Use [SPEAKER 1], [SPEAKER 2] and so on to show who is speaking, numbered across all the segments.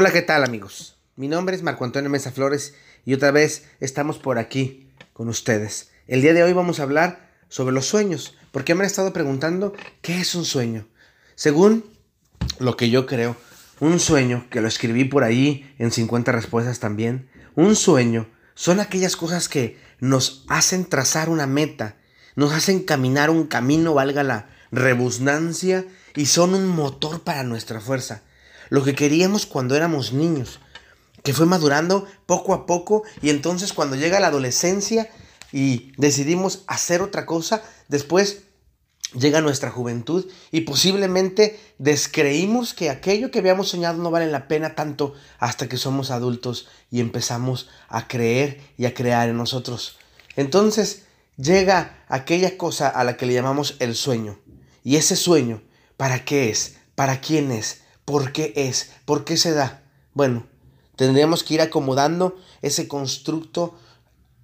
[SPEAKER 1] Hola, ¿qué tal amigos? Mi nombre es Marco Antonio Mesa Flores y otra vez estamos por aquí con ustedes. El día de hoy vamos a hablar sobre los sueños, porque me han estado preguntando qué es un sueño. Según lo que yo creo, un sueño, que lo escribí por ahí en 50 respuestas también, un sueño son aquellas cosas que nos hacen trazar una meta, nos hacen caminar un camino, valga la rebusnancia, y son un motor para nuestra fuerza. Lo que queríamos cuando éramos niños, que fue madurando poco a poco y entonces cuando llega la adolescencia y decidimos hacer otra cosa, después llega nuestra juventud y posiblemente descreímos que aquello que habíamos soñado no vale la pena tanto hasta que somos adultos y empezamos a creer y a crear en nosotros. Entonces llega aquella cosa a la que le llamamos el sueño. Y ese sueño, ¿para qué es? ¿Para quién es? ¿Por qué es? ¿Por qué se da? Bueno, tendríamos que ir acomodando ese constructo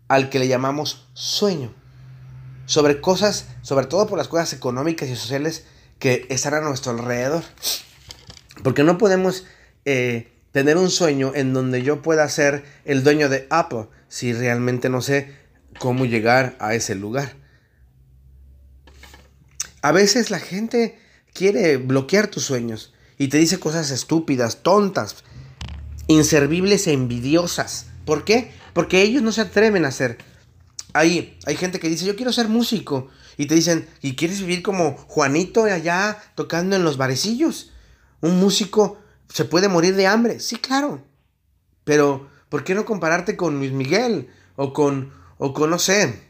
[SPEAKER 1] al que le llamamos sueño. Sobre cosas, sobre todo por las cosas económicas y sociales que están a nuestro alrededor. Porque no podemos eh, tener un sueño en donde yo pueda ser el dueño de Apple si realmente no sé cómo llegar a ese lugar. A veces la gente quiere bloquear tus sueños y te dice cosas estúpidas, tontas, inservibles e envidiosas. ¿Por qué? Porque ellos no se atreven a hacer. Ahí hay gente que dice, yo quiero ser músico. Y te dicen, ¿y quieres vivir como Juanito allá tocando en los barecillos? Un músico se puede morir de hambre. Sí, claro. Pero, ¿por qué no compararte con Luis Miguel? O con, o con, no sé,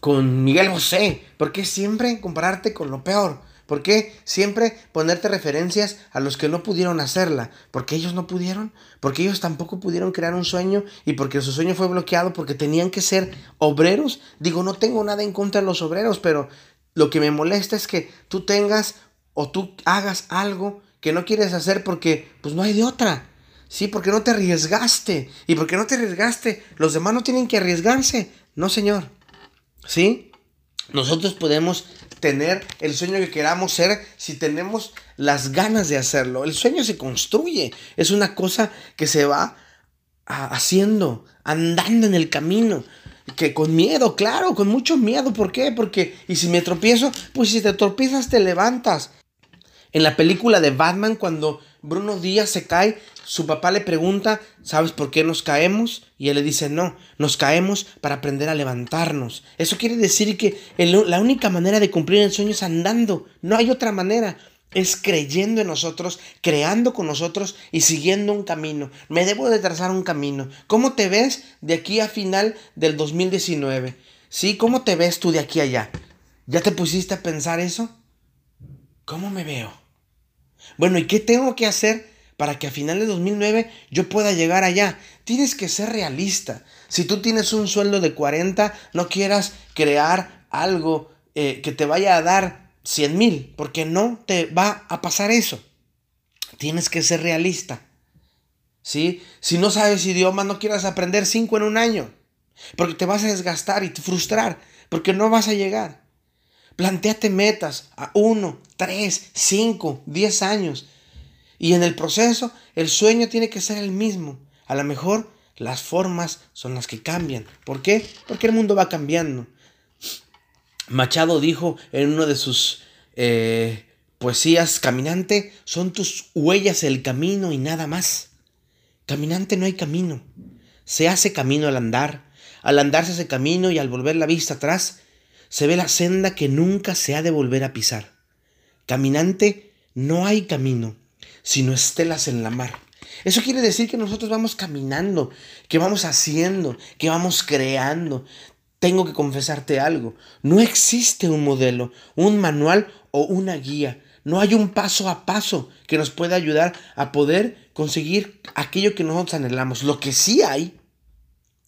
[SPEAKER 1] con Miguel José. ¿Por qué siempre compararte con lo peor? ¿Por qué siempre ponerte referencias a los que no pudieron hacerla? Porque ellos no pudieron, porque ellos tampoco pudieron crear un sueño y porque su sueño fue bloqueado porque tenían que ser obreros. Digo, no tengo nada en contra de los obreros, pero lo que me molesta es que tú tengas o tú hagas algo que no quieres hacer porque pues no hay de otra. Sí, porque no te arriesgaste. Y porque no te arriesgaste, los demás no tienen que arriesgarse. No, señor. ¿Sí? Nosotros podemos tener el sueño que queramos ser si tenemos las ganas de hacerlo. El sueño se construye, es una cosa que se va haciendo, andando en el camino. Que con miedo, claro, con mucho miedo. ¿Por qué? Porque, y si me tropiezo, pues si te tropiezas te levantas. En la película de Batman, cuando Bruno Díaz se cae, su papá le pregunta, ¿sabes por qué nos caemos? Y él le dice, no, nos caemos para aprender a levantarnos. Eso quiere decir que la única manera de cumplir el sueño es andando, no hay otra manera. Es creyendo en nosotros, creando con nosotros y siguiendo un camino. Me debo de trazar un camino. ¿Cómo te ves de aquí a final del 2019? ¿Sí? ¿Cómo te ves tú de aquí a allá? ¿Ya te pusiste a pensar eso? ¿Cómo me veo? Bueno, ¿y qué tengo que hacer para que a final de 2009 yo pueda llegar allá? Tienes que ser realista. Si tú tienes un sueldo de 40, no quieras crear algo eh, que te vaya a dar 100 mil, porque no te va a pasar eso. Tienes que ser realista. ¿Sí? Si no sabes idioma, no quieras aprender 5 en un año, porque te vas a desgastar y te frustrar, porque no vas a llegar. Plantéate metas a 1, 3, 5, 10 años. Y en el proceso, el sueño tiene que ser el mismo. A lo mejor las formas son las que cambian. ¿Por qué? Porque el mundo va cambiando. Machado dijo en uno de sus eh, poesías, caminante, son tus huellas el camino y nada más. Caminante no hay camino. Se hace camino al andar. Al andar se camino y al volver la vista atrás se ve la senda que nunca se ha de volver a pisar. Caminante, no hay camino, sino estelas en la mar. Eso quiere decir que nosotros vamos caminando, que vamos haciendo, que vamos creando. Tengo que confesarte algo. No existe un modelo, un manual o una guía. No hay un paso a paso que nos pueda ayudar a poder conseguir aquello que nosotros anhelamos. Lo que sí hay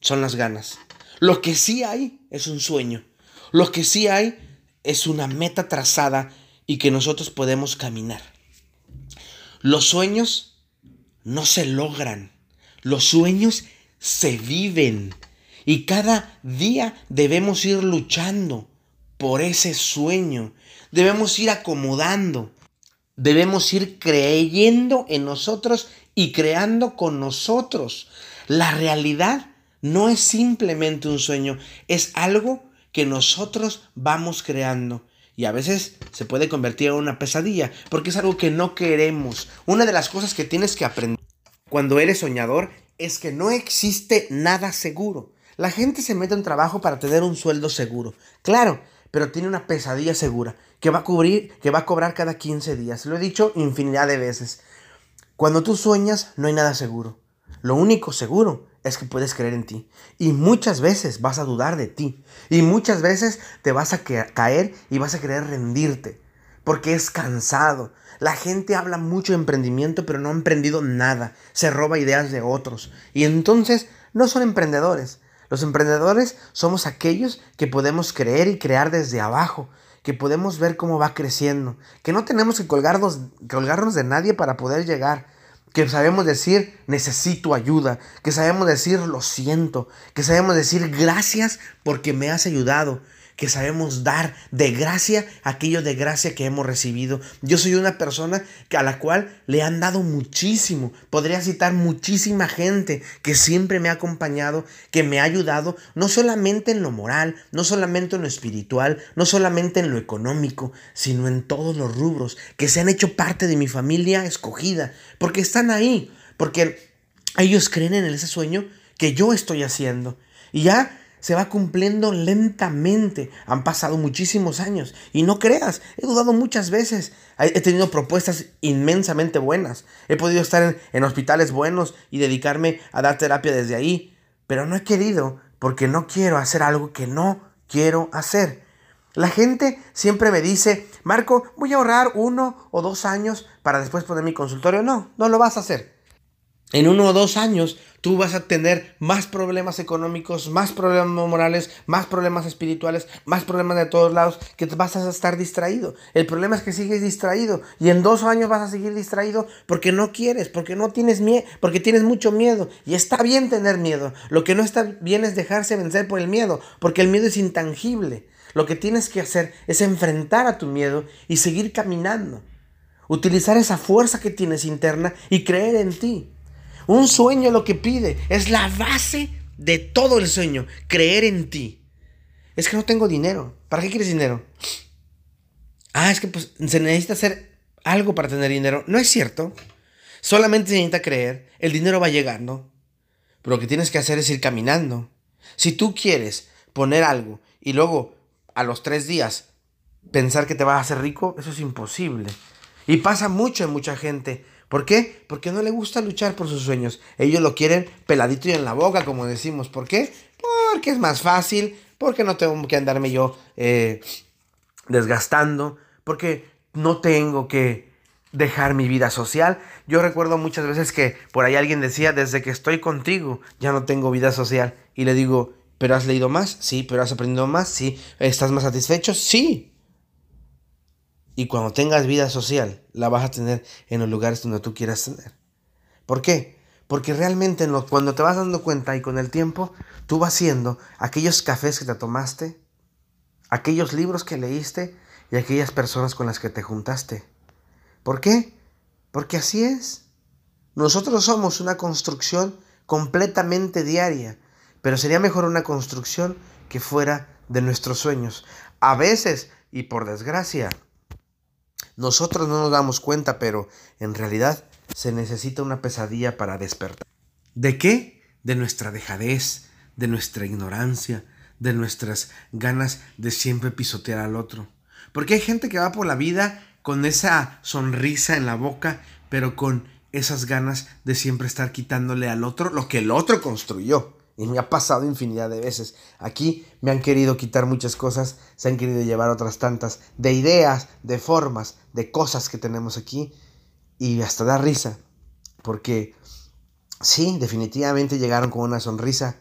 [SPEAKER 1] son las ganas. Lo que sí hay es un sueño. Lo que sí hay es una meta trazada y que nosotros podemos caminar. Los sueños no se logran, los sueños se viven y cada día debemos ir luchando por ese sueño, debemos ir acomodando. Debemos ir creyendo en nosotros y creando con nosotros. La realidad no es simplemente un sueño, es algo que nosotros vamos creando. Y a veces se puede convertir en una pesadilla, porque es algo que no queremos. Una de las cosas que tienes que aprender cuando eres soñador es que no existe nada seguro. La gente se mete en trabajo para tener un sueldo seguro. Claro, pero tiene una pesadilla segura que va a cubrir, que va a cobrar cada 15 días. Lo he dicho infinidad de veces. Cuando tú sueñas, no hay nada seguro. Lo único seguro es que puedes creer en ti. Y muchas veces vas a dudar de ti. Y muchas veces te vas a caer y vas a querer rendirte. Porque es cansado. La gente habla mucho de emprendimiento, pero no ha emprendido nada. Se roba ideas de otros. Y entonces no son emprendedores. Los emprendedores somos aquellos que podemos creer y crear desde abajo, que podemos ver cómo va creciendo, que no tenemos que colgarnos, colgarnos de nadie para poder llegar, que sabemos decir necesito ayuda, que sabemos decir lo siento, que sabemos decir gracias porque me has ayudado, que sabemos dar de gracia aquello de gracia que hemos recibido. Yo soy una persona a la cual le han dado muchísimo. Podría citar muchísima gente que siempre me ha acompañado, que me ha ayudado, no solamente en lo moral, no solamente en lo espiritual, no solamente en lo económico, sino en todos los rubros, que se han hecho parte de mi familia escogida, porque están ahí, porque ellos creen en ese sueño que yo estoy haciendo. Y ya se va cumpliendo lentamente. Han pasado muchísimos años. Y no creas, he dudado muchas veces. He tenido propuestas inmensamente buenas. He podido estar en, hospitales buenos y dedicarme a dar terapia desde ahí. Pero no he querido porque no quiero hacer algo que no quiero hacer. La gente siempre me dice, Marco, voy a ahorrar uno o dos años para después poner mi consultorio. No, no lo vas a hacer. En uno o dos años tú vas a tener más problemas económicos, más problemas morales, más problemas espirituales, más problemas de todos lados, que vas a estar distraído. El problema es que sigues distraído y en dos años vas a seguir distraído porque no quieres, porque no tienes miedo, porque tienes mucho miedo. Y está bien tener miedo. Lo que no está bien es dejarse vencer por el miedo, porque el miedo es intangible. Lo que tienes que hacer es enfrentar a tu miedo y seguir caminando. Utilizar esa fuerza que tienes interna y creer en ti. Un sueño lo que pide es la base de todo el sueño, creer en ti. Es que no tengo dinero. ¿Para qué quieres dinero? Ah, es que pues se necesita hacer algo para tener dinero. No es cierto. Solamente se necesita creer. El dinero va llegando. Pero lo que tienes que hacer es ir caminando. Si tú quieres poner algo y luego a los tres días pensar que te vas a hacer rico, eso es imposible. Y pasa mucho en mucha gente ¿Por qué? Porque no le gusta luchar por sus sueños. Ellos lo quieren peladito y en la boca, como decimos. ¿Por qué? Porque es más fácil, porque no tengo que andarme yo eh, desgastando, porque no tengo que dejar mi vida social. Yo recuerdo muchas veces que por ahí alguien decía, desde que estoy contigo ya no tengo vida social. Y le digo, ¿pero has leído más? Sí, pero has aprendido más? Sí. ¿Estás más satisfecho? Sí. Y cuando tengas vida social, la vas a tener en los lugares donde tú quieras tener. ¿Por qué? Porque realmente cuando te vas dando cuenta y con el tiempo, tú vas haciendo aquellos cafés que te tomaste, aquellos libros que leíste y aquellas personas con las que te juntaste. ¿Por qué? Porque así es. Nosotros somos una construcción completamente diaria, pero sería mejor una construcción que fuera de nuestros sueños. A veces, y por desgracia, nosotros no nos damos cuenta, pero en realidad se necesita una pesadilla para despertar. ¿De qué? De nuestra dejadez, de nuestra ignorancia, de nuestras ganas de siempre pisotear al otro. Porque hay gente que va por la vida con esa sonrisa en la boca, pero con esas ganas de siempre estar quitándole al otro lo que el otro construyó. Y me ha pasado infinidad de veces. Aquí me han querido quitar muchas cosas, se han querido llevar otras tantas, de ideas, de formas, de cosas que tenemos aquí. Y hasta da risa. Porque sí, definitivamente llegaron con una sonrisa,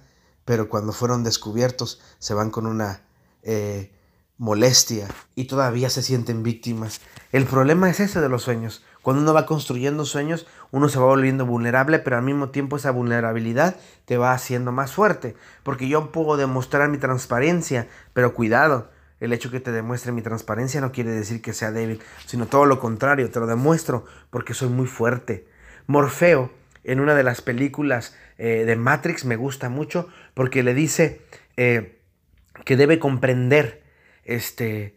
[SPEAKER 1] pero cuando fueron descubiertos se van con una eh, molestia y todavía se sienten víctimas. El problema es ese de los sueños. Cuando uno va construyendo sueños, uno se va volviendo vulnerable, pero al mismo tiempo esa vulnerabilidad te va haciendo más fuerte. Porque yo puedo demostrar mi transparencia, pero cuidado, el hecho que te demuestre mi transparencia no quiere decir que sea débil, sino todo lo contrario, te lo demuestro porque soy muy fuerte. Morfeo, en una de las películas eh, de Matrix, me gusta mucho porque le dice eh, que debe comprender este,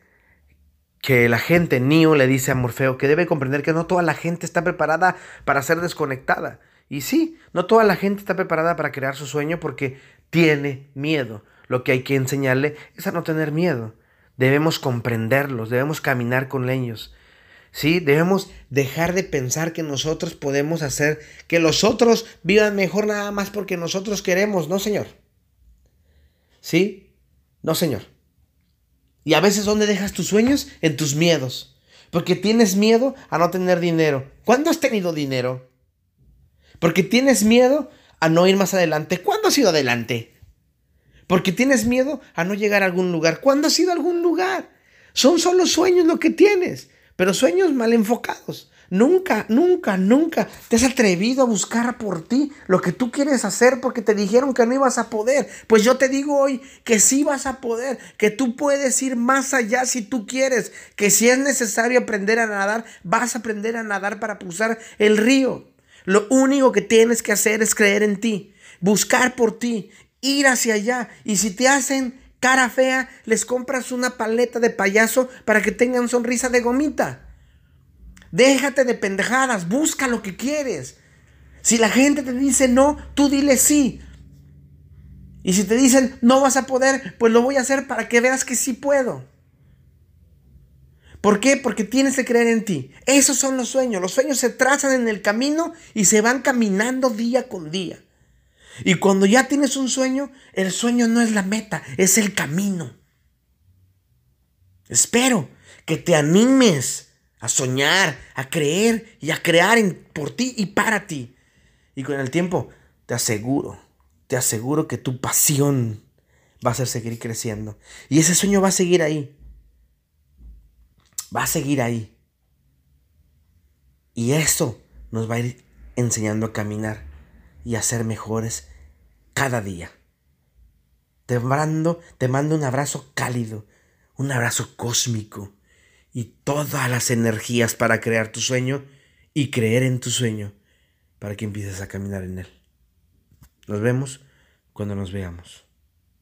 [SPEAKER 1] que la gente, Neo le dice a Morfeo que debe comprender que no toda la gente está preparada para ser desconectada. Y sí, no toda la gente está preparada para crear su sueño porque tiene miedo. Lo que hay que enseñarle es a no tener miedo. Debemos comprenderlos, debemos caminar con ellos. ¿Sí? Debemos dejar de pensar que nosotros podemos hacer que los otros vivan mejor nada más porque nosotros queremos, ¿no, Señor? ¿Sí? No, Señor. Y a veces, ¿dónde dejas tus sueños? En tus miedos. Porque tienes miedo a no tener dinero. ¿Cuándo has tenido dinero? Porque tienes miedo a no ir más adelante. ¿Cuándo has ido adelante? Porque tienes miedo a no llegar a algún lugar. ¿Cuándo has ido a algún lugar? Son solo sueños lo que tienes, pero sueños mal enfocados. Nunca, nunca, nunca te has atrevido a buscar por ti lo que tú quieres hacer porque te dijeron que no ibas a poder. Pues yo te digo hoy que sí vas a poder, que tú puedes ir más allá si tú quieres, que si es necesario aprender a nadar, vas a aprender a nadar para cruzar el río. Lo único que tienes que hacer es creer en ti, buscar por ti, ir hacia allá. Y si te hacen cara fea, les compras una paleta de payaso para que tengan sonrisa de gomita. Déjate de pendejadas, busca lo que quieres. Si la gente te dice no, tú dile sí. Y si te dicen no vas a poder, pues lo voy a hacer para que veas que sí puedo. ¿Por qué? Porque tienes que creer en ti. Esos son los sueños. Los sueños se trazan en el camino y se van caminando día con día. Y cuando ya tienes un sueño, el sueño no es la meta, es el camino. Espero que te animes a soñar, a creer y a crear por ti y para ti. Y con el tiempo, te aseguro, te aseguro que tu pasión va a ser seguir creciendo. Y ese sueño va a seguir ahí. Va a seguir ahí. Y eso nos va a ir enseñando a caminar y a ser mejores cada día. Te mando, te mando un abrazo cálido, un abrazo cósmico y todas las energías para crear tu sueño y creer en tu sueño para que empieces a caminar en él. Nos vemos cuando nos veamos.